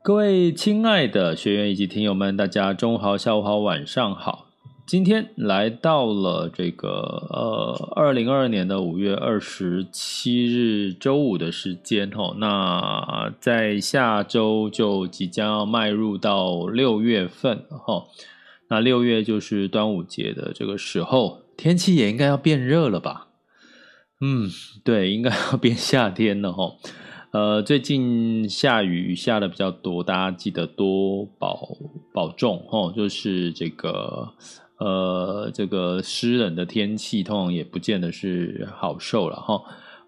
各位亲爱的学员以及听友们，大家中午好、下午好、晚上好。今天来到了这个呃，二零二二年的五月二十七日周五的时间哦。那在下周就即将要迈入到六月份哈。那六月就是端午节的这个时候，天气也应该要变热了吧？嗯，对，应该要变夏天了哈。呃，最近下雨下的比较多，大家记得多保保重哦。就是这个呃，这个湿冷的天气，通常也不见得是好受了哈。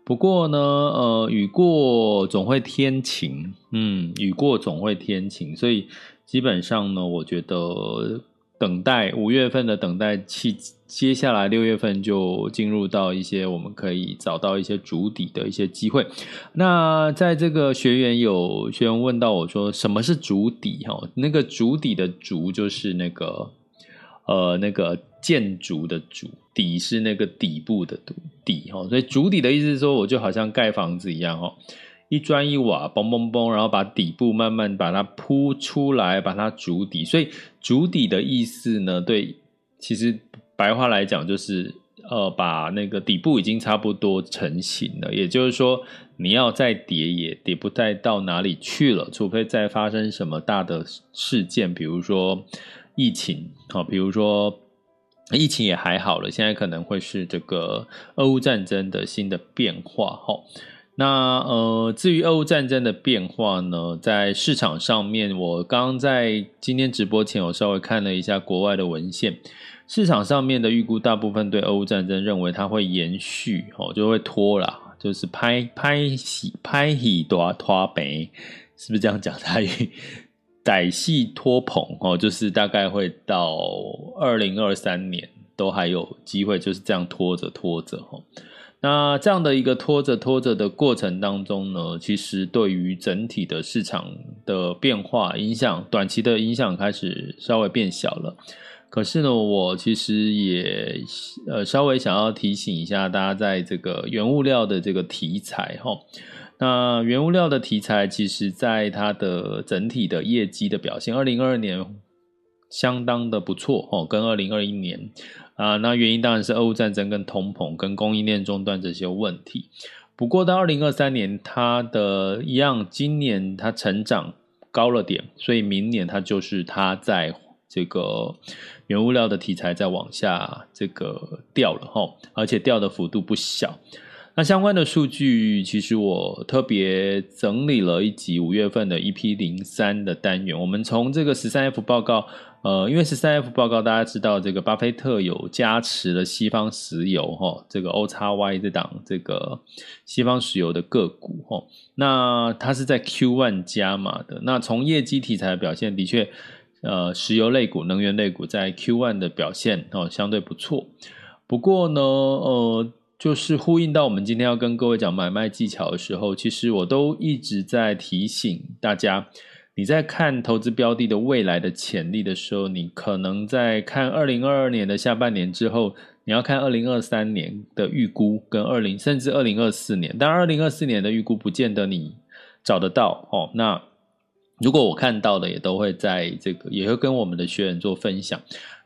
不过呢，呃，雨过总会天晴，嗯，雨过总会天晴，所以基本上呢，我觉得。等待五月份的等待期，接下来六月份就进入到一些我们可以找到一些主底的一些机会。那在这个学员有学员问到我说，什么是主底？哈，那个主底的主就是那个呃那个建筑的主，底是那个底部的底哈。所以主底的意思是说，我就好像盖房子一样哈。一砖一瓦，嘣嘣嘣，然后把底部慢慢把它铺出来，把它筑底。所以筑底的意思呢，对，其实白话来讲就是，呃，把那个底部已经差不多成型了。也就是说，你要再跌也跌不再到哪里去了，除非再发生什么大的事件，比如说疫情，好，比如说疫情也还好了，现在可能会是这个俄乌战争的新的变化，哈。那呃，至于俄乌战争的变化呢，在市场上面，我刚在今天直播前，我稍微看了一下国外的文献，市场上面的预估，大部分对俄乌战争认为它会延续，哦，就会拖啦，就是拍拍戏拍戏多拖北，是不是这样讲？台语歹戏拖棚哦，就是大概会到二零二三年都还有机会，就是这样拖着拖着哈。那这样的一个拖着拖着的过程当中呢，其实对于整体的市场的变化影响，短期的影响开始稍微变小了。可是呢，我其实也呃稍微想要提醒一下大家，在这个原物料的这个题材哈，那原物料的题材，其实在它的整体的业绩的表现，二零二二年相当的不错哦，跟二零二一年。啊，那原因当然是俄乌战争、跟通膨、跟供应链中断这些问题。不过到二零二三年，它的一样，今年它成长高了点，所以明年它就是它在这个原物料的题材在往下这个掉了哈，而且掉的幅度不小。那相关的数据，其实我特别整理了一集五月份的 EP 零三的单元，我们从这个十三 F 报告。呃，因为十三 F 报告，大家知道这个巴菲特有加持了西方石油哈，这个 OXY 这档这个西方石油的个股哈，那它是在 Q one 加码的。那从业绩题材的表现，的确，呃，石油类股、能源类股在 Q1 的表现哦相对不错。不过呢，呃，就是呼应到我们今天要跟各位讲买卖技巧的时候，其实我都一直在提醒大家。你在看投资标的的未来的潜力的时候，你可能在看二零二二年的下半年之后，你要看二零二三年的预估跟二零甚至二零二四年，但二零二四年的预估不见得你找得到哦。那如果我看到的也都会在这个，也会跟我们的学员做分享。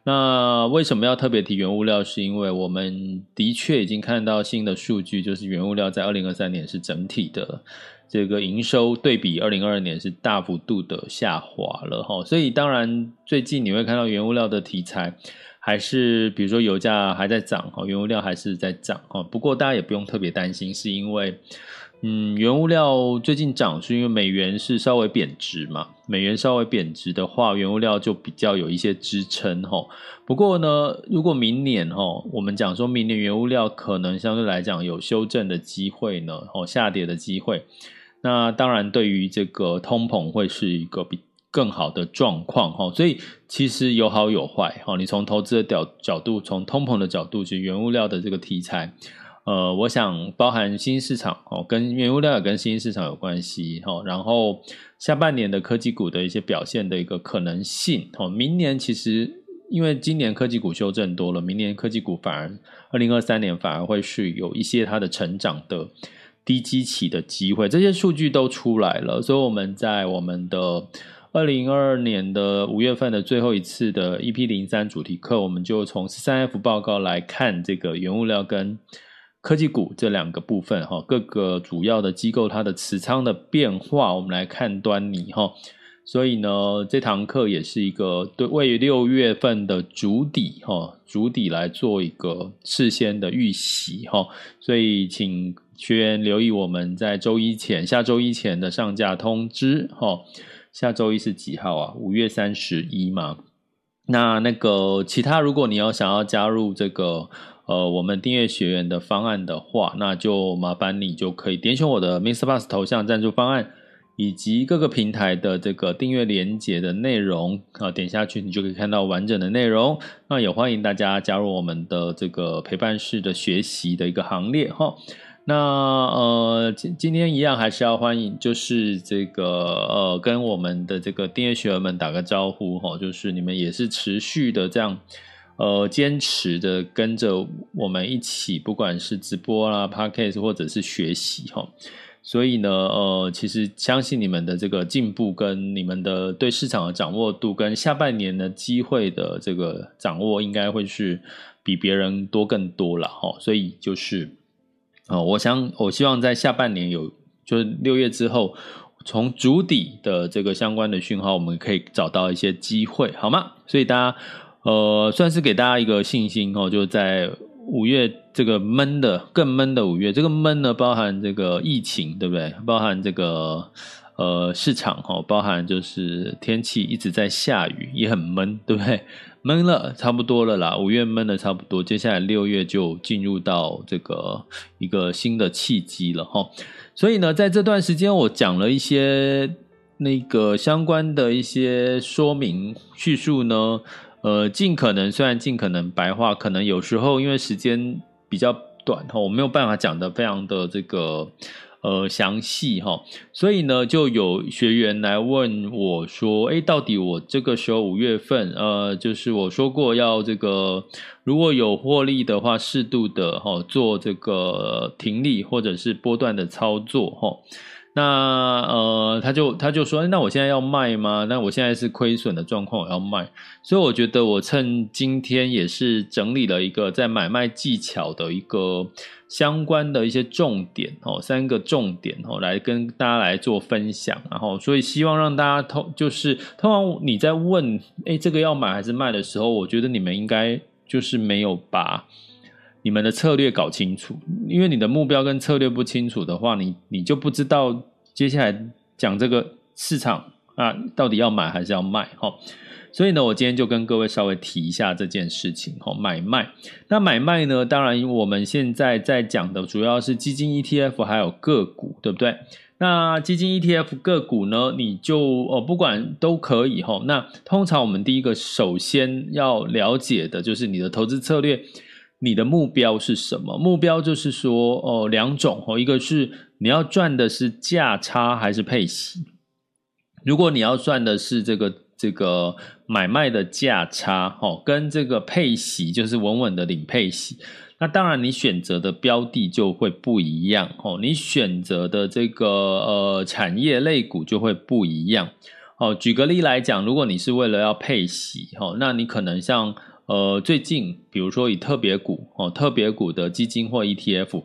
那为什么要特别提原物料？是因为我们的确已经看到新的数据，就是原物料在二零二三年是整体的这个营收对比二零二二年是大幅度的下滑了哈。所以当然最近你会看到原物料的题材还是，比如说油价还在涨哈，原物料还是在涨哈。不过大家也不用特别担心，是因为。嗯，原物料最近涨是因为美元是稍微贬值嘛？美元稍微贬值的话，原物料就比较有一些支撑齁。不过呢，如果明年齁，我们讲说明年原物料可能相对来讲有修正的机会呢，哦，下跌的机会。那当然，对于这个通膨会是一个比更好的状况齁。所以其实有好有坏齁。你从投资的角角度，从通膨的角度，其实原物料的这个题材。呃，我想包含新兴市场哦，跟原物料也跟新兴市场有关系哈。然后下半年的科技股的一些表现的一个可能性哦，明年其实因为今年科技股修正多了，明年科技股反而二零二三年反而会是有一些它的成长的低基期的机会，这些数据都出来了。所以我们在我们的二零二二年的五月份的最后一次的 EP 零三主题课，我们就从十三 F 报告来看这个原物料跟。科技股这两个部分哈，各个主要的机构它的持仓的变化，我们来看端倪哈。所以呢，这堂课也是一个对为六月份的主底哈，主底来做一个事先的预习哈。所以请学员留意我们在周一前、下周一前的上架通知哈。下周一是几号啊？五月三十一嘛。那那个其他，如果你要想要加入这个。呃，我们订阅学员的方案的话，那就麻烦你就可以点选我的 MixerBox 头像赞助方案，以及各个平台的这个订阅连接的内容啊，点下去你就可以看到完整的内容。那也欢迎大家加入我们的这个陪伴式的学习的一个行列哈。那呃，今今天一样还是要欢迎，就是这个呃，跟我们的这个订阅学员们打个招呼哈，就是你们也是持续的这样。呃，坚持的跟着我们一起，不管是直播啦、Podcast 或者是学习哈，所以呢，呃，其实相信你们的这个进步跟你们的对市场的掌握度，跟下半年的机会的这个掌握，应该会是比别人多更多了哈。所以就是，呃，我想我希望在下半年有，就是六月之后，从主底的这个相关的讯号，我们可以找到一些机会，好吗？所以大家。呃，算是给大家一个信心哦，就在五月这个闷的、更闷的五月，这个闷呢，包含这个疫情，对不对？包含这个呃市场哈，包含就是天气一直在下雨，也很闷，对不对？闷了差不多了啦，五月闷的差不多，接下来六月就进入到这个一个新的契机了哈。所以呢，在这段时间我讲了一些那个相关的一些说明叙述呢。呃，尽可能，虽然尽可能白话，可能有时候因为时间比较短哈，我没有办法讲得非常的这个呃详细哈，所以呢，就有学员来问我说，诶，到底我这个时候五月份，呃，就是我说过要这个如果有获利的话，适度的哈做这个停利或者是波段的操作哈。那呃，他就他就说，那我现在要卖吗？那我现在是亏损的状况，我要卖。所以我觉得我趁今天也是整理了一个在买卖技巧的一个相关的一些重点哦，三个重点哦，来跟大家来做分享。然后，所以希望让大家通就是通常你在问，诶，这个要买还是卖的时候，我觉得你们应该就是没有把。你们的策略搞清楚，因为你的目标跟策略不清楚的话，你你就不知道接下来讲这个市场啊，到底要买还是要卖哈。所以呢，我今天就跟各位稍微提一下这件事情哈，买卖。那买卖呢，当然我们现在在讲的主要是基金 ETF 还有个股，对不对？那基金 ETF 个股呢，你就哦不管都可以哈。那通常我们第一个首先要了解的就是你的投资策略。你的目标是什么？目标就是说，哦，两种哦，一个是你要赚的是价差还是配息。如果你要赚的是这个这个买卖的价差，哦，跟这个配息就是稳稳的领配息，那当然你选择的标的就会不一样哦，你选择的这个呃产业类股就会不一样哦。举个例来讲，如果你是为了要配息，哦，那你可能像。呃，最近比如说以特别股哦，特别股的基金或 ETF，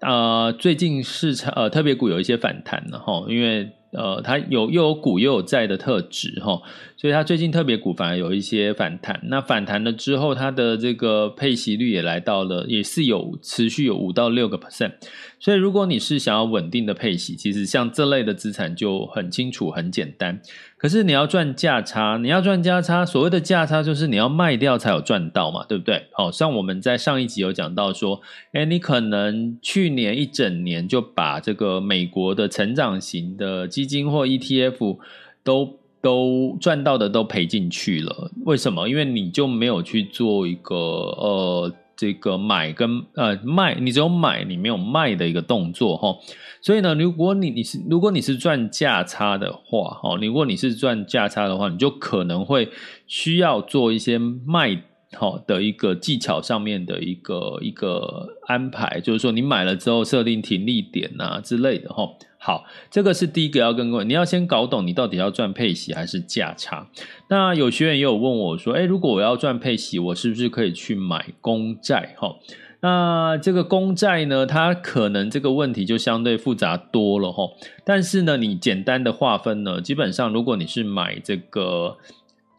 啊、最近市场呃特别股有一些反弹了哈，因为。呃，它有又有股又有债的特质哈，所以它最近特别股反而有一些反弹。那反弹了之后，它的这个配息率也来到了，也是有持续有五到六个 percent。所以如果你是想要稳定的配息，其实像这类的资产就很清楚很简单。可是你要赚价差，你要赚价差，所谓的价差就是你要卖掉才有赚到嘛，对不对？好，像我们在上一集有讲到说，诶，你可能去年一整年就把这个美国的成长型的基金或 ETF 都都赚到的都赔进去了，为什么？因为你就没有去做一个呃。这个买跟呃卖，你只有买，你没有卖的一个动作哈。所以呢，如果你你是如果你是赚价差的话，哈，如果你是赚价差的话，你就可能会需要做一些卖好的一个技巧上面的一个一个安排，就是说你买了之后设定停利点啊之类的哈。好，这个是第一个要跟各位，你要先搞懂你到底要赚配息还是价差。那有学员也有问我说，诶，如果我要赚配息，我是不是可以去买公债？哈，那这个公债呢，它可能这个问题就相对复杂多了哈。但是呢，你简单的划分呢，基本上如果你是买这个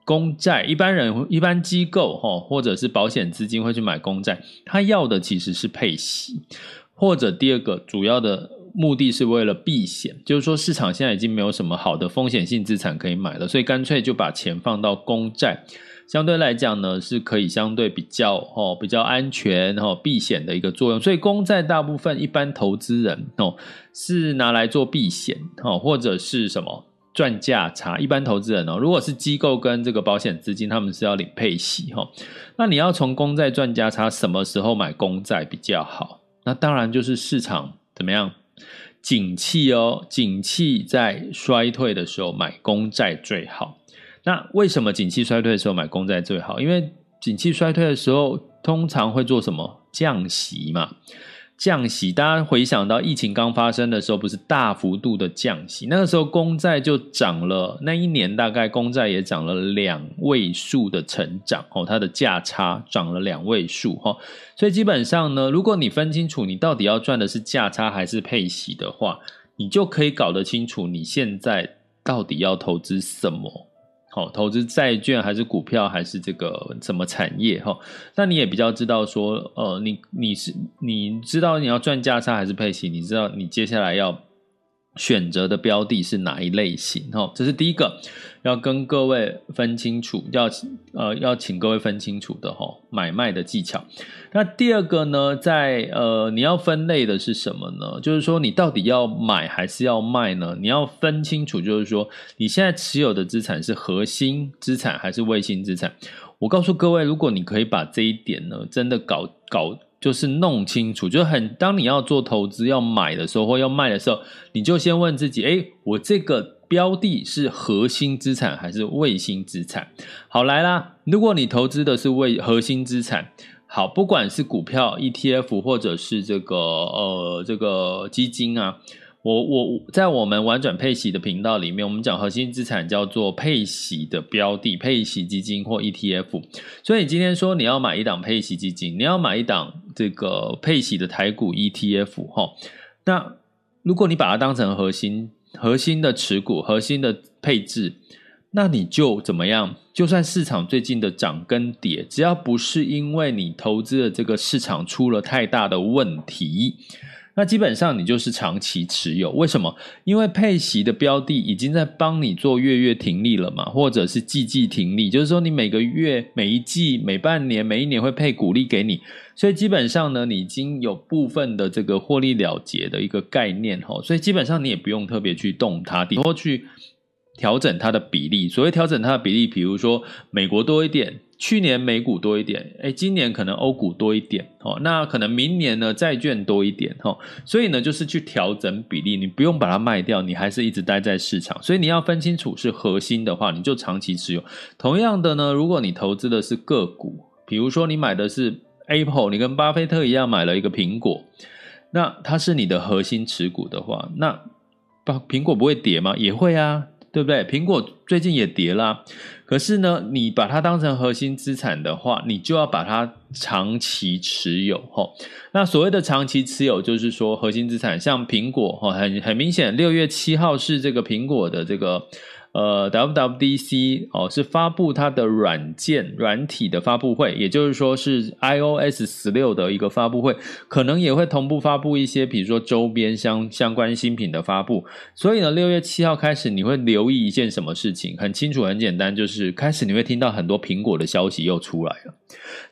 公债，一般人一般机构哈，或者是保险资金会去买公债，他要的其实是配息，或者第二个主要的。目的是为了避险，就是说市场现在已经没有什么好的风险性资产可以买了，所以干脆就把钱放到公债，相对来讲呢是可以相对比较哦比较安全哦避险的一个作用。所以公债大部分一般投资人哦是拿来做避险哦或者是什么赚价差。一般投资人哦，如果是机构跟这个保险资金，他们是要领配息哈。那你要从公债赚价差，什么时候买公债比较好？那当然就是市场怎么样？景气哦，景气在衰退的时候买公债最好。那为什么景气衰退的时候买公债最好？因为景气衰退的时候通常会做什么？降息嘛。降息，大家回想到疫情刚发生的时候，不是大幅度的降息，那个时候公债就涨了，那一年大概公债也涨了两位数的成长哦，它的价差涨了两位数哈，所以基本上呢，如果你分清楚你到底要赚的是价差还是配息的话，你就可以搞得清楚你现在到底要投资什么。哦，投资债券还是股票还是这个什么产业哈？那你也比较知道说，呃，你你是你知道你要赚价差还是配息？你知道你接下来要选择的标的是哪一类型？哈，这是第一个要跟各位分清楚，要呃要请各位分清楚的哈，买卖的技巧。那第二个呢，在呃你要分类的是什么呢？就是说你到底要买还是要卖呢？你要分清楚，就是说你现在持有的资产是核心资产还是卫星资产。我告诉各位，如果你可以把这一点呢，真的搞搞。就是弄清楚，就很当你要做投资要买的时候或要卖的时候，你就先问自己：哎，我这个标的是核心资产还是卫星资产？好，来啦，如果你投资的是为核心资产，好，不管是股票、ETF 或者是这个呃这个基金啊。我我在我们玩转配息的频道里面，我们讲核心资产叫做配息的标的、配息基金或 ETF。所以今天说你要买一档配息基金，你要买一档这个配息的台股 ETF 哈。那如果你把它当成核心、核心的持股、核心的配置，那你就怎么样？就算市场最近的涨跟跌，只要不是因为你投资的这个市场出了太大的问题。那基本上你就是长期持有，为什么？因为配息的标的已经在帮你做月月停利了嘛，或者是季季停利，就是说你每个月、每一季、每半年、每一年会配股利给你，所以基本上呢，你已经有部分的这个获利了结的一个概念哈，所以基本上你也不用特别去动它，然后去调整它的比例。所谓调整它的比例，比如说美国多一点。去年美股多一点，诶，今年可能欧股多一点，哦，那可能明年呢债券多一点，哈，所以呢就是去调整比例，你不用把它卖掉，你还是一直待在市场，所以你要分清楚是核心的话，你就长期持有。同样的呢，如果你投资的是个股，比如说你买的是 Apple，你跟巴菲特一样买了一个苹果，那它是你的核心持股的话，那苹果不会跌吗？也会啊。对不对？苹果最近也跌啦，可是呢，你把它当成核心资产的话，你就要把它长期持有吼。那所谓的长期持有，就是说核心资产，像苹果吼，很很明显，六月七号是这个苹果的这个。呃，WWDC 哦，是发布它的软件软体的发布会，也就是说是 iOS 十六的一个发布会，可能也会同步发布一些，比如说周边相相关新品的发布。所以呢，六月七号开始，你会留意一件什么事情？很清楚，很简单，就是开始你会听到很多苹果的消息又出来了。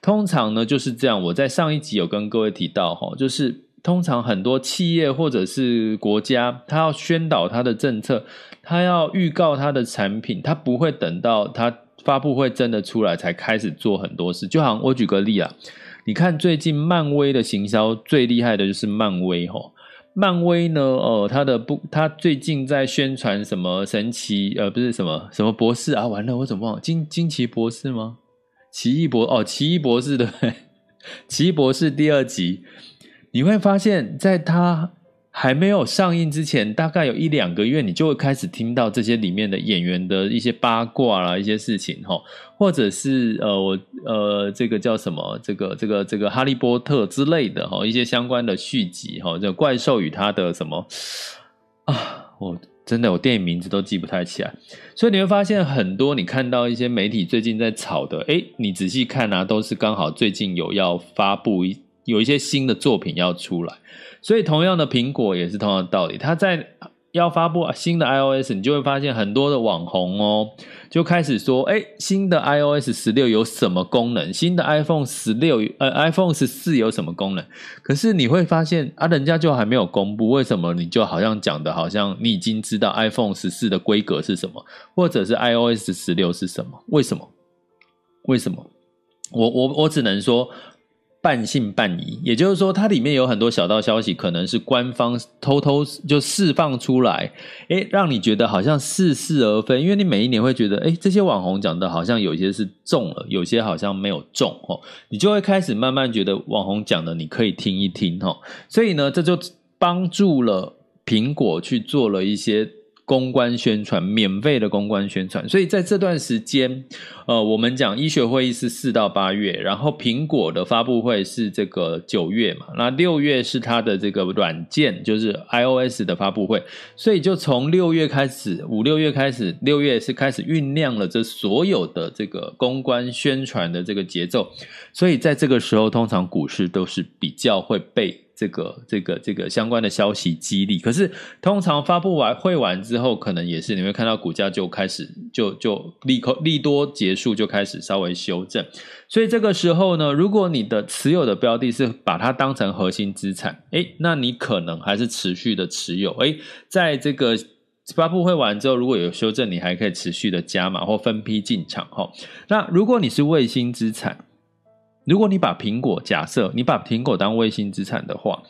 通常呢就是这样，我在上一集有跟各位提到哈，就是通常很多企业或者是国家，它要宣导它的政策。他要预告他的产品，他不会等到他发布会真的出来才开始做很多事。就好像我举个例啊，你看最近漫威的行销最厉害的就是漫威吼，漫威呢，呃，他的不，他最近在宣传什么神奇呃，不是什么什么博士啊，完了我怎么忘了惊惊奇博士吗？奇异博哦，奇异博士对？奇异博士第二集，你会发现在他。还没有上映之前，大概有一两个月，你就会开始听到这些里面的演员的一些八卦啦，一些事情哈，或者是呃，我呃，这个叫什么，这个这个这个哈利波特之类的哈，一些相关的续集哈，这怪兽与他的什么？啊，我真的我电影名字都记不太起来，所以你会发现很多你看到一些媒体最近在炒的，诶，你仔细看啊，都是刚好最近有要发布一有一些新的作品要出来。所以，同样的苹果也是同样的道理。它在要发布新的 iOS，你就会发现很多的网红哦，就开始说：“哎，新的 iOS 十六有什么功能？新的 iPhone 十六，呃，iPhone 十四有什么功能？”可是你会发现啊，人家就还没有公布，为什么你就好像讲的，好像你已经知道 iPhone 十四的规格是什么，或者是 iOS 十六是什么？为什么？为什么？我我我只能说。半信半疑，也就是说，它里面有很多小道消息，可能是官方偷偷就释放出来，诶，让你觉得好像似是而非。因为你每一年会觉得，诶，这些网红讲的好像有些是中了，有些好像没有中，哦，你就会开始慢慢觉得网红讲的你可以听一听，哦，所以呢，这就帮助了苹果去做了一些。公关宣传，免费的公关宣传，所以在这段时间，呃，我们讲医学会议是四到八月，然后苹果的发布会是这个九月嘛，那六月是它的这个软件，就是 iOS 的发布会，所以就从六月开始，五六月开始，六月是开始酝酿了这所有的这个公关宣传的这个节奏，所以在这个时候，通常股市都是比较会被。这个这个这个相关的消息激励，可是通常发布完会完之后，可能也是你会看到股价就开始就就利空利多结束，就开始稍微修正。所以这个时候呢，如果你的持有的标的是把它当成核心资产，诶，那你可能还是持续的持有。诶，在这个发布会完之后，如果有修正，你还可以持续的加码或分批进场。哈，那如果你是卫星资产。如果你把苹果假设你把苹果当卫星资产的话，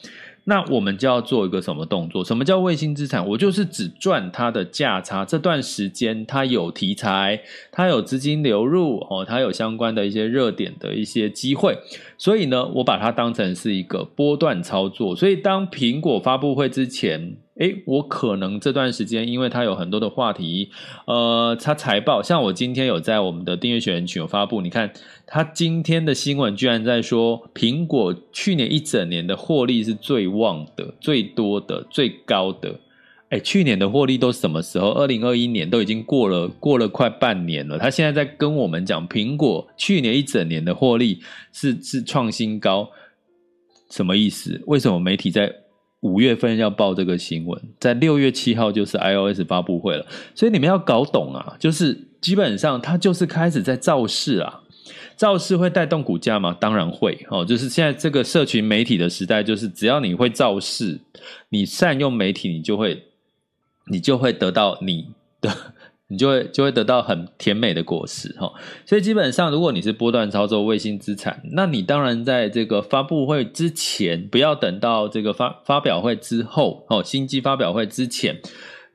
那我们就要做一个什么动作？什么叫卫星资产？我就是只赚它的价差。这段时间它有题材，它有资金流入哦，它有相关的一些热点的一些机会，所以呢，我把它当成是一个波段操作。所以当苹果发布会之前。诶，我可能这段时间，因为它有很多的话题，呃，它财报，像我今天有在我们的订阅学员群有发布，你看，它今天的新闻居然在说，苹果去年一整年的获利是最旺的、最多的、最高的。诶，去年的获利都什么时候？二零二一年都已经过了，过了快半年了。他现在在跟我们讲，苹果去年一整年的获利是是创新高，什么意思？为什么媒体在？五月份要报这个新闻，在六月七号就是 iOS 发布会了，所以你们要搞懂啊，就是基本上它就是开始在造势啊，造势会带动股价吗？当然会哦，就是现在这个社群媒体的时代，就是只要你会造势，你善用媒体，你就会，你就会得到你的。你就会就会得到很甜美的果实哈，所以基本上，如果你是波段操作卫星资产，那你当然在这个发布会之前，不要等到这个发发表会之后哦，新机发表会之前，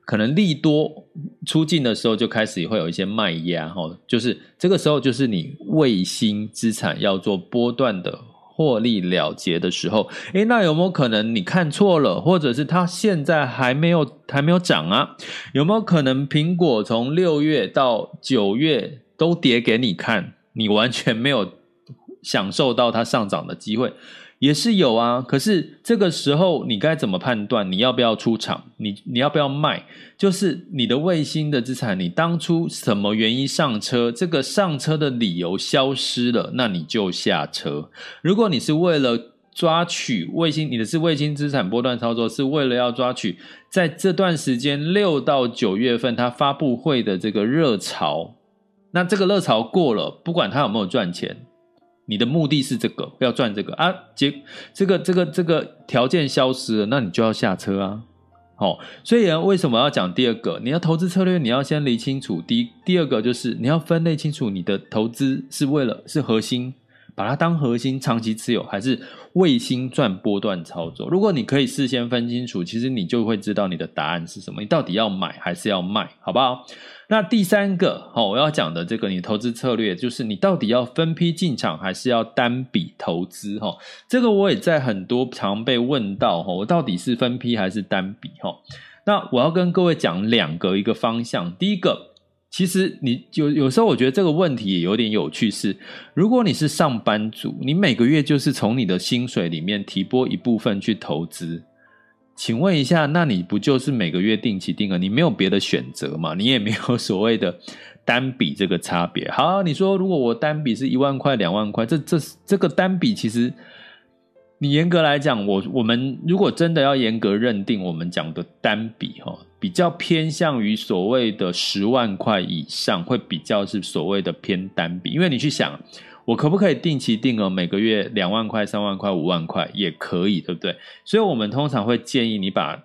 可能利多出尽的时候，就开始会有一些卖压哈，就是这个时候就是你卫星资产要做波段的。获利了结的时候，诶，那有没有可能你看错了，或者是它现在还没有还没有涨啊？有没有可能苹果从六月到九月都跌给你看，你完全没有享受到它上涨的机会？也是有啊，可是这个时候你该怎么判断？你要不要出场？你你要不要卖？就是你的卫星的资产，你当初什么原因上车？这个上车的理由消失了，那你就下车。如果你是为了抓取卫星，你的是卫星资产波段操作，是为了要抓取在这段时间六到九月份它发布会的这个热潮，那这个热潮过了，不管它有没有赚钱。你的目的是这个，要赚这个啊？结这个这个这个条件消失了，那你就要下车啊！好、哦，所以为什么要讲第二个？你要投资策略，你要先理清楚。第一第二个就是你要分类清楚，你的投资是为了是核心，把它当核心长期持有，还是卫星赚波段操作？如果你可以事先分清楚，其实你就会知道你的答案是什么，你到底要买还是要卖，好不好？那第三个，哦，我要讲的这个，你投资策略就是你到底要分批进场，还是要单笔投资？哈，这个我也在很多常被问到，哈，我到底是分批还是单笔？哈，那我要跟各位讲两个一个方向。第一个，其实你有有时候我觉得这个问题也有点有趣，是如果你是上班族，你每个月就是从你的薪水里面提拨一部分去投资。请问一下，那你不就是每个月定期定额？你没有别的选择嘛？你也没有所谓的单笔这个差别。好，你说如果我单笔是一万块、两万块，这这这个单笔其实，你严格来讲，我我们如果真的要严格认定，我们讲的单笔哈，比较偏向于所谓的十万块以上，会比较是所谓的偏单笔，因为你去想。我可不可以定期定额每个月两万块、三万块、五万块也可以，对不对？所以，我们通常会建议你把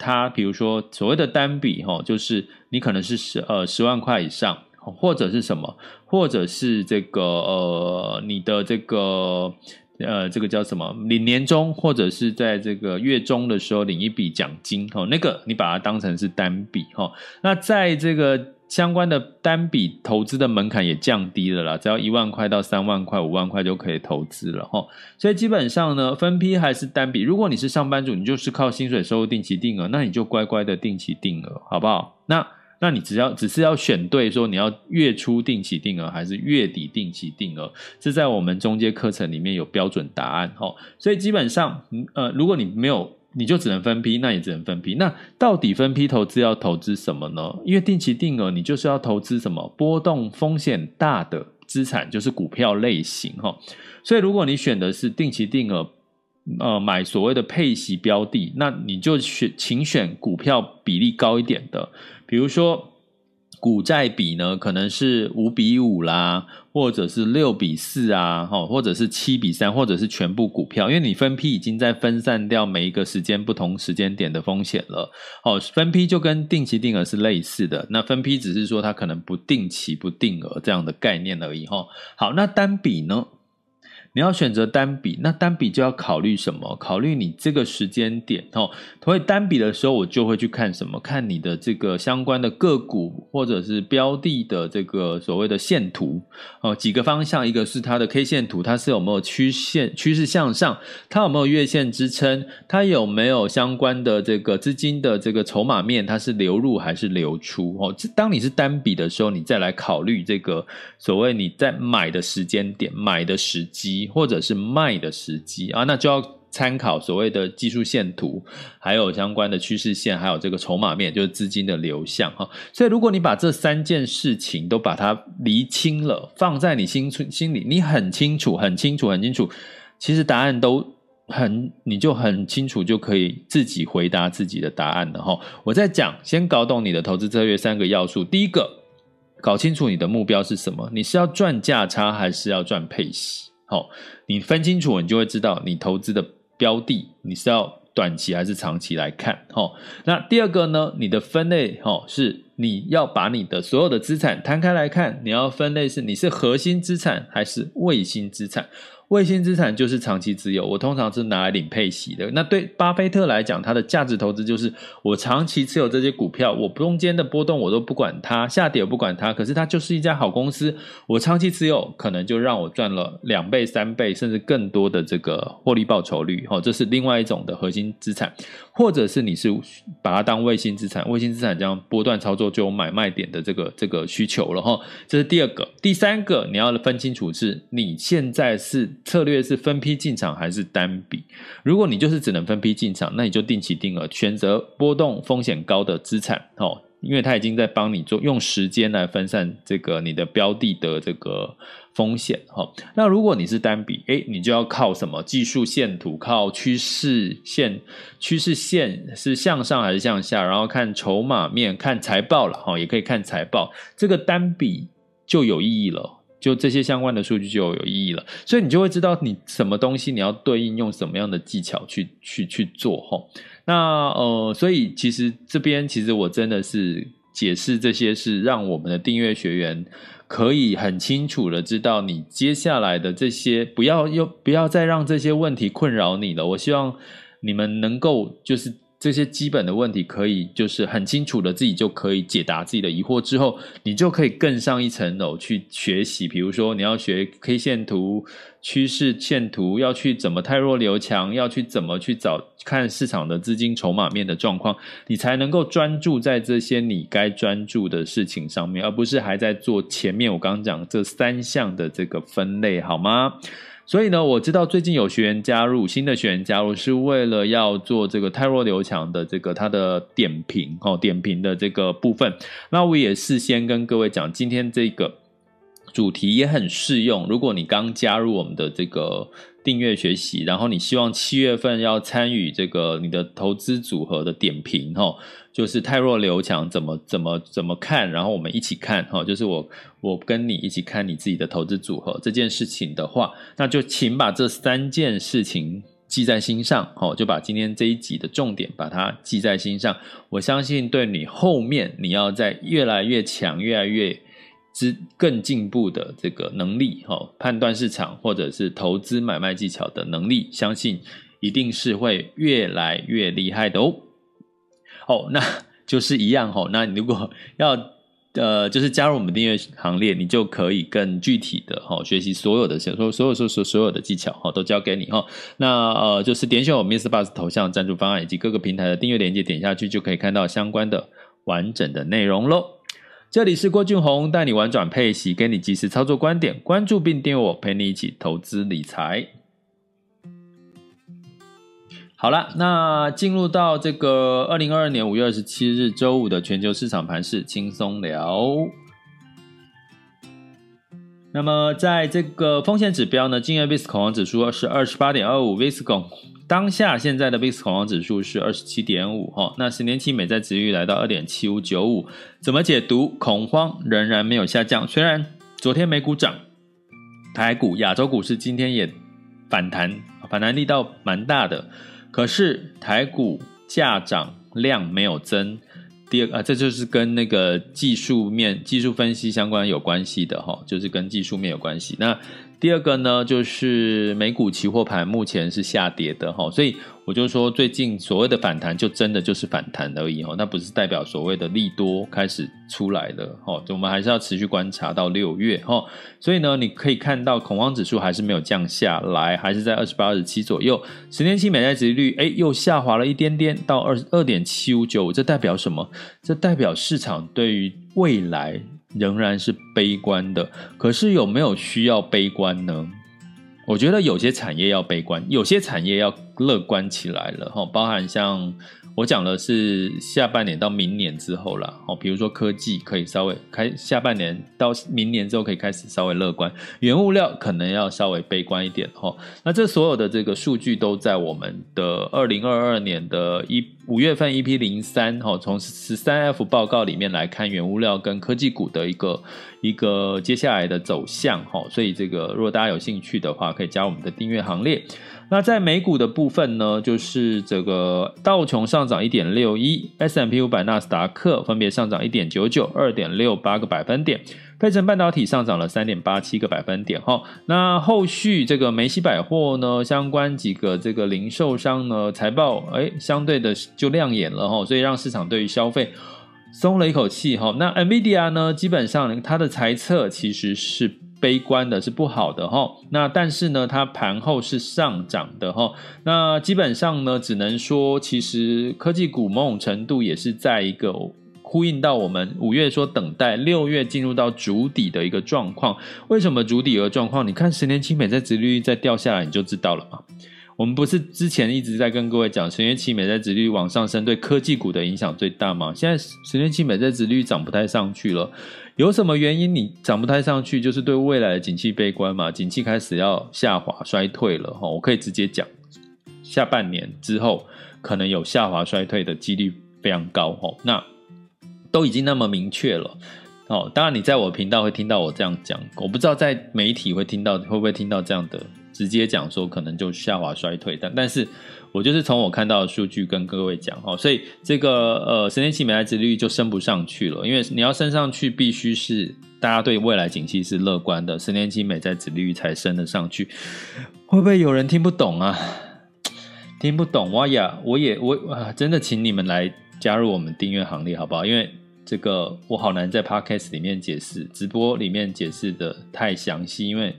它，比如说所谓的单笔，哈，就是你可能是十呃十万块以上，或者是什么，或者是这个呃你的这个呃这个叫什么领年终，或者是在这个月中的时候领一笔奖金，哈，那个你把它当成是单笔，哈。那在这个。相关的单笔投资的门槛也降低了啦，只要一万块到三万块、五万块就可以投资了齁。所以基本上呢，分批还是单笔。如果你是上班族，你就是靠薪水收入定期定额，那你就乖乖的定期定额，好不好？那那你只要只是要选对，说你要月初定期定额还是月底定期定额，这在我们中阶课程里面有标准答案齁。所以基本上，呃，如果你没有。你就只能分批，那也只能分批。那到底分批投资要投资什么呢？因为定期定额，你就是要投资什么波动风险大的资产，就是股票类型哈。所以如果你选的是定期定额，呃，买所谓的配息标的，那你就选，请选股票比例高一点的，比如说。股债比呢，可能是五比五啦，或者是六比四啊，或者是七比三，或者是全部股票，因为你分批已经在分散掉每一个时间不同时间点的风险了。哦，分批就跟定期定额是类似的，那分批只是说它可能不定期不定额这样的概念而已。哈，好，那单笔呢？你要选择单笔，那单笔就要考虑什么？考虑你这个时间点哦。所以单笔的时候，我就会去看什么？看你的这个相关的个股或者是标的的这个所谓的线图哦。几个方向，一个是它的 K 线图，它是有没有曲线趋势向上？它有没有月线支撑？它有没有相关的这个资金的这个筹码面？它是流入还是流出？哦，当你是单笔的时候，你再来考虑这个所谓你在买的时间点、买的时机。或者是卖的时机啊，那就要参考所谓的技术线图，还有相关的趋势线，还有这个筹码面，就是资金的流向哈。所以，如果你把这三件事情都把它厘清了，放在你心心里，你很清楚、很清楚、很清楚，其实答案都很，你就很清楚，就可以自己回答自己的答案了哈。我在讲，先搞懂你的投资策略三个要素，第一个，搞清楚你的目标是什么，你是要赚价差还是要赚配息？哦，你分清楚，你就会知道你投资的标的，你是要短期还是长期来看。哦，那第二个呢？你的分类，哈，是你要把你的所有的资产摊开来看，你要分类是你是核心资产还是卫星资产？卫星资产就是长期持有，我通常是拿来领配息的。那对巴菲特来讲，他的价值投资就是我长期持有这些股票，我中间的波动我都不管它，下跌我不管它，可是它就是一家好公司，我长期持有可能就让我赚了两倍、三倍，甚至更多的这个获利报酬率。哈，这是另外一种的核心资产，或者是你是把它当卫星资产，卫星资产这样波段操作就有买卖点的这个这个需求了哈。这是第二个，第三个你要分清楚是你现在是。策略是分批进场还是单笔？如果你就是只能分批进场，那你就定期定额选择波动风险高的资产哦，因为它已经在帮你做用时间来分散这个你的标的的这个风险哈。那如果你是单笔，诶，你就要靠什么技术线图？靠趋势线，趋势线是向上还是向下？然后看筹码面，看财报了哈，也可以看财报，这个单笔就有意义了。就这些相关的数据就有意义了，所以你就会知道你什么东西你要对应用什么样的技巧去去去做齁。那呃，所以其实这边其实我真的是解释这些，是让我们的订阅学员可以很清楚的知道你接下来的这些，不要又不要再让这些问题困扰你了。我希望你们能够就是。这些基本的问题可以就是很清楚的自己就可以解答自己的疑惑之后，你就可以更上一层楼去学习。比如说你要学 K 线图、趋势线图，要去怎么汰弱留强，要去怎么去找看市场的资金筹码面的状况，你才能够专注在这些你该专注的事情上面，而不是还在做前面我刚刚讲这三项的这个分类，好吗？所以呢，我知道最近有学员加入，新的学员加入是为了要做这个泰若刘强的这个他的点评哦，点评的这个部分。那我也事先跟各位讲，今天这个主题也很适用。如果你刚加入我们的这个订阅学习，然后你希望七月份要参与这个你的投资组合的点评哈。就是泰弱刘强怎么怎么怎么看，然后我们一起看哈，就是我我跟你一起看你自己的投资组合这件事情的话，那就请把这三件事情记在心上，好，就把今天这一集的重点把它记在心上。我相信对你后面你要在越来越强、越来越之更进步的这个能力，哈，判断市场或者是投资买卖技巧的能力，相信一定是会越来越厉害的哦。哦，那 就是一样哦。那你如果要呃，就是加入我们订阅行列，你就可以更具体的哈、哦、学习所有的所所有所所所有的技巧哈、哦，都交给你哈、哦。那呃，就是点选我 MixerBox 头像赞助方案以及各个平台的订阅链接，点下去就可以看到相关的完整的内容喽。这里是郭俊宏，带你玩转配息，给你及时操作观点，关注并订阅我，陪你一起投资理财。好了，那进入到这个二零二二年五月二十七日周五的全球市场盘势轻松聊。那么在这个风险指标呢，今日 VIX 恐慌指数是二十八点二五，VIX 恐当下现在的 VIX 恐慌指数是二十七点五哈。那十年期美债殖率来到二点七五九五，怎么解读？恐慌仍然没有下降，虽然昨天美股涨，台股、亚洲股市今天也反弹，反弹力道蛮大的。可是台股价涨量没有增，第二啊，这就是跟那个技术面、技术分析相关有关系的哈，就是跟技术面有关系。那第二个呢，就是美股期货盘目前是下跌的哈，所以。我就说，最近所谓的反弹，就真的就是反弹而已哈，那不是代表所谓的利多开始出来了哦。我们还是要持续观察到六月哈。所以呢，你可以看到恐慌指数还是没有降下来，还是在二十八、二十七左右。十年期美债殖利率诶又下滑了一点点到二二点七五九五，这代表什么？这代表市场对于未来仍然是悲观的。可是有没有需要悲观呢？我觉得有些产业要悲观，有些产业要乐观起来了哈，包含像。我讲的是下半年到明年之后啦，哦，比如说科技可以稍微开，下半年到明年之后可以开始稍微乐观，原物料可能要稍微悲观一点哈。那这所有的这个数据都在我们的二零二二年的一五月份 EP 零三哈，从十三 F 报告里面来看原物料跟科技股的一个一个接下来的走向哈。所以这个如果大家有兴趣的话，可以加我们的订阅行列。那在美股的部分呢，就是这个道琼上涨一点六一，S M P 五百、纳斯达克分别上涨一点九九、二点六八个百分点。费城半导体上涨了三点八七个百分点哈。那后续这个梅西百货呢，相关几个这个零售商呢，财报哎，相对的就亮眼了哈，所以让市场对于消费松了一口气哈。那 NVIDIA 呢，基本上它的财测其实是。悲观的是不好的哈，那但是呢，它盘后是上涨的哈，那基本上呢，只能说其实科技股某种程度也是在一个呼应到我们五月说等待六月进入到主底的一个状况。为什么主底的状况？你看十年期美债殖利率再掉下来，你就知道了嘛。我们不是之前一直在跟各位讲，十年期美债殖利率往上升对科技股的影响最大吗？现在十年期美债殖利率涨不太上去了。有什么原因你涨不太上去？就是对未来的景气悲观嘛，景气开始要下滑衰退了哈。我可以直接讲，下半年之后可能有下滑衰退的几率非常高哈。那都已经那么明确了哦。当然，你在我频道会听到我这样讲，我不知道在媒体会听到会不会听到这样的直接讲说可能就下滑衰退，但但是。我就是从我看到的数据跟各位讲哈，所以这个呃十年期美债殖利率就升不上去了，因为你要升上去，必须是大家对未来景气是乐观的，十年期美债殖利率才升得上去。会不会有人听不懂啊？听不懂哇呀！我也我啊，真的请你们来加入我们订阅行列好不好？因为这个我好难在 Podcast 里面解释，直播里面解释的太详细，因为。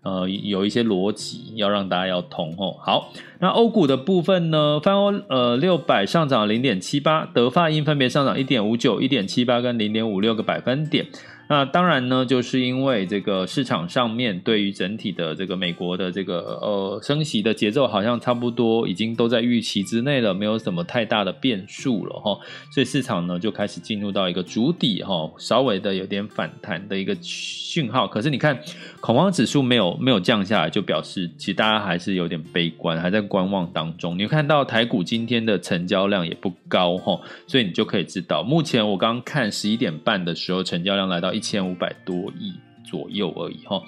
呃，有一些逻辑要让大家要通哦。好，那欧股的部分呢？泛欧呃六百上涨零点七八，德法英分别上涨一点五九、一点七八跟零点五六个百分点。那当然呢，就是因为这个市场上面对于整体的这个美国的这个呃升息的节奏，好像差不多已经都在预期之内了，没有什么太大的变数了哈。所以市场呢就开始进入到一个筑底哈，稍微的有点反弹的一个讯号。可是你看恐慌指数没有没有降下来，就表示其实大家还是有点悲观，还在观望当中。你看到台股今天的成交量也不高哈，所以你就可以知道，目前我刚看十一点半的时候，成交量来到一千五百多亿左右而已哈，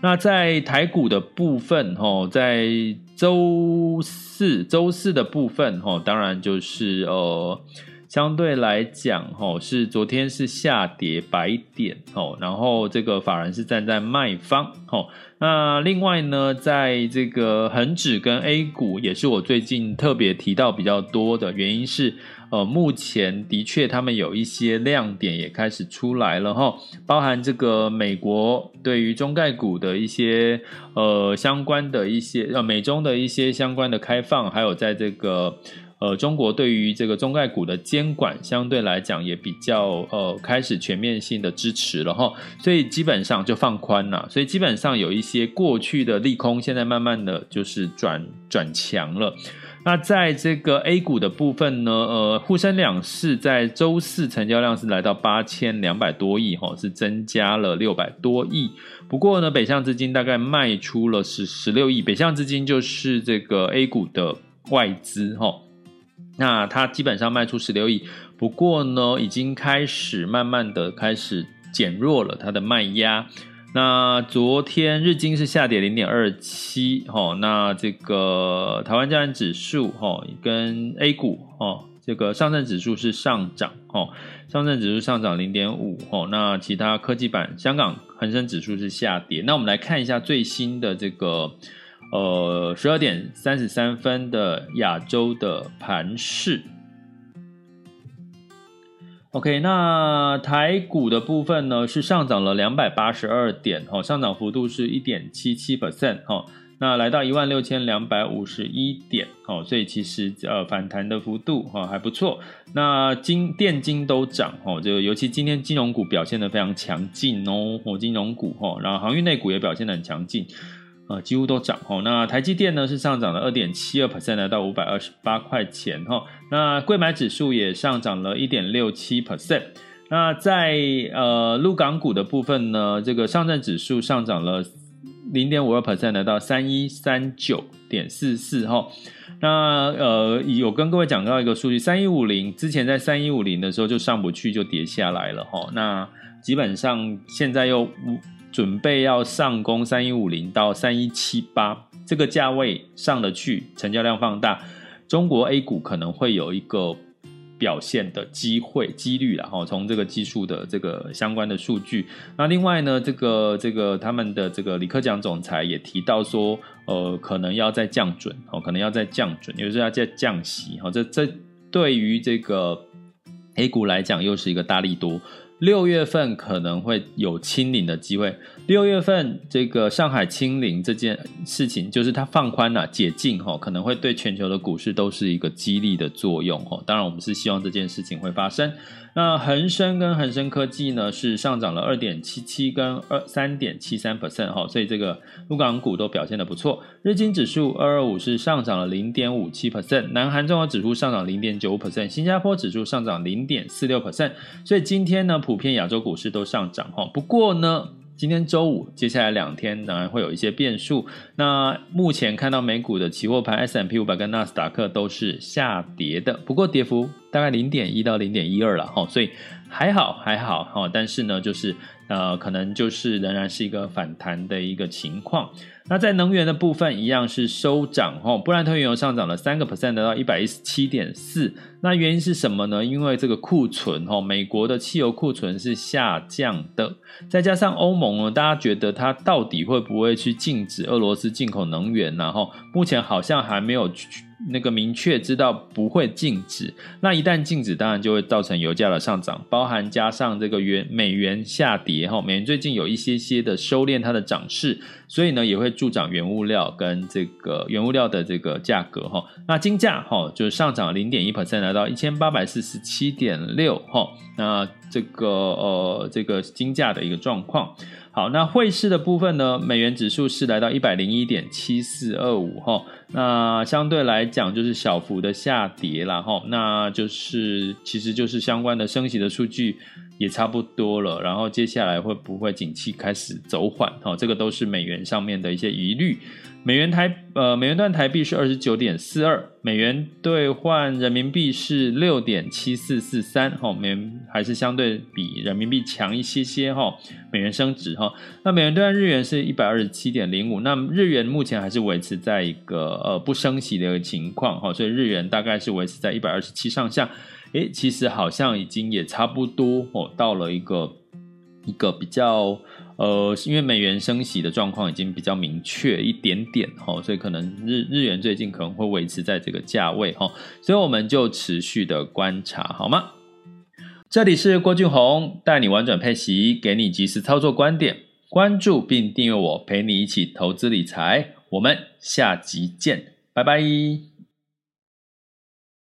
那在台股的部分哈，在周四周四的部分哈，当然就是呃，相对来讲哈，是昨天是下跌百点哦，然后这个法人是站在卖方哈，那另外呢，在这个恒指跟 A 股也是我最近特别提到比较多的原因是。呃，目前的确，他们有一些亮点也开始出来了哈，包含这个美国对于中概股的一些呃相关的一些呃美中的一些相关的开放，还有在这个呃中国对于这个中概股的监管，相对来讲也比较呃开始全面性的支持了哈，所以基本上就放宽了，所以基本上有一些过去的利空，现在慢慢的就是转转强了。那在这个 A 股的部分呢，呃，沪深两市在周四成交量是来到八千两百多亿，哈，是增加了六百多亿。不过呢，北向资金大概卖出了十十六亿，北向资金就是这个 A 股的外资，哈。那它基本上卖出十六亿，不过呢，已经开始慢慢的开始减弱了它的卖压。那昨天日经是下跌零点二七，哈，那这个台湾加权指数，哈，跟 A 股，哈，这个上证指数是上涨，哈，上证指数上涨零点五，哈，那其他科技版香港恒生指数是下跌。那我们来看一下最新的这个，呃，十二点三十三分的亚洲的盘势。OK，那台股的部分呢，是上涨了两百八十二点，哦，上涨幅度是一点七七 percent，哦，那来到一万六千两百五十一点，哦，所以其实呃反弹的幅度哈还不错。那金电金都涨，哦，就尤其今天金融股表现得非常强劲哦，哦，金融股哈，然后航运类股也表现得很强劲。呃，几乎都涨哦。那台积电呢是上涨了二点七二 percent，来到五百二十八块钱哈。那柜买指数也上涨了一点六七 percent。那在呃陆港股的部分呢，这个上证指数上涨了零点五二 percent，来到三一三九点四四哈。那呃有跟各位讲到一个数据，三一五零之前在三一五零的时候就上不去，就跌下来了哈。那基本上现在又准备要上攻三一五零到三一七八这个价位上得去，成交量放大，中国 A 股可能会有一个表现的机会几率了，哈，从这个技术的这个相关的数据。那另外呢，这个这个他们的这个李克强总裁也提到说，呃，可能要再降准，哦，可能要再降准，也就是要再降息，哈，这这对于这个 A 股来讲又是一个大利多。六月份可能会有清零的机会。六月份这个上海清零这件事情，就是它放宽了、解禁哈，可能会对全球的股市都是一个激励的作用哈。当然，我们是希望这件事情会发生。那恒生跟恒生科技呢，是上涨了二点七七跟二三点七三 percent 哈，所以这个陆港股都表现得不错。日经指数二二五是上涨了零点五七 percent，南韩综合指数上涨零点九五 percent，新加坡指数上涨零点四六 percent。所以今天呢，普遍亚洲股市都上涨哈。不过呢，今天周五，接下来两天当然会有一些变数。那目前看到美股的期货盘，S M P 五百跟纳斯达克都是下跌的，不过跌幅大概零点一到零点一二了哈，所以还好还好哈。但是呢，就是呃，可能就是仍然是一个反弹的一个情况。那在能源的部分一样是收涨哦，布兰特原油上涨了三个 percent，得到一百一十七点四。那原因是什么呢？因为这个库存哈，美国的汽油库存是下降的，再加上欧盟呢，大家觉得它到底会不会去禁止俄罗斯进口能源？然后目前好像还没有去。那个明确知道不会禁止，那一旦禁止，当然就会造成油价的上涨，包含加上这个元美元下跌哈，美元最近有一些些的收敛它的涨势，所以呢也会助长原物料跟这个原物料的这个价格哈。那金价哈就是上涨零点一 percent，来到一千八百四十七点六哈。那这个呃这个金价的一个状况。好，那汇市的部分呢？美元指数是来到一百零一点七四二五哈，那相对来讲就是小幅的下跌了哈，那就是其实就是相关的升息的数据也差不多了，然后接下来会不会景气开始走缓哈？这个都是美元上面的一些疑虑。美元台呃，美元兑台币是二十九点四二，美元兑换人民币是六点七四四三，哈，美元还是相对比人民币强一些些，哈，美元升值，哈，那美元兑日元是一百二十七点零五，那日元目前还是维持在一个呃不升息的一个情况，哈，所以日元大概是维持在一百二十七上下，诶，其实好像已经也差不多哦，到了一个一个比较。呃，因为美元升息的状况已经比较明确一点点哈，所以可能日日元最近可能会维持在这个价位哈，所以我们就持续的观察好吗？这里是郭俊宏，带你玩转配息，给你及时操作观点，关注并订阅我，陪你一起投资理财，我们下集见，拜拜。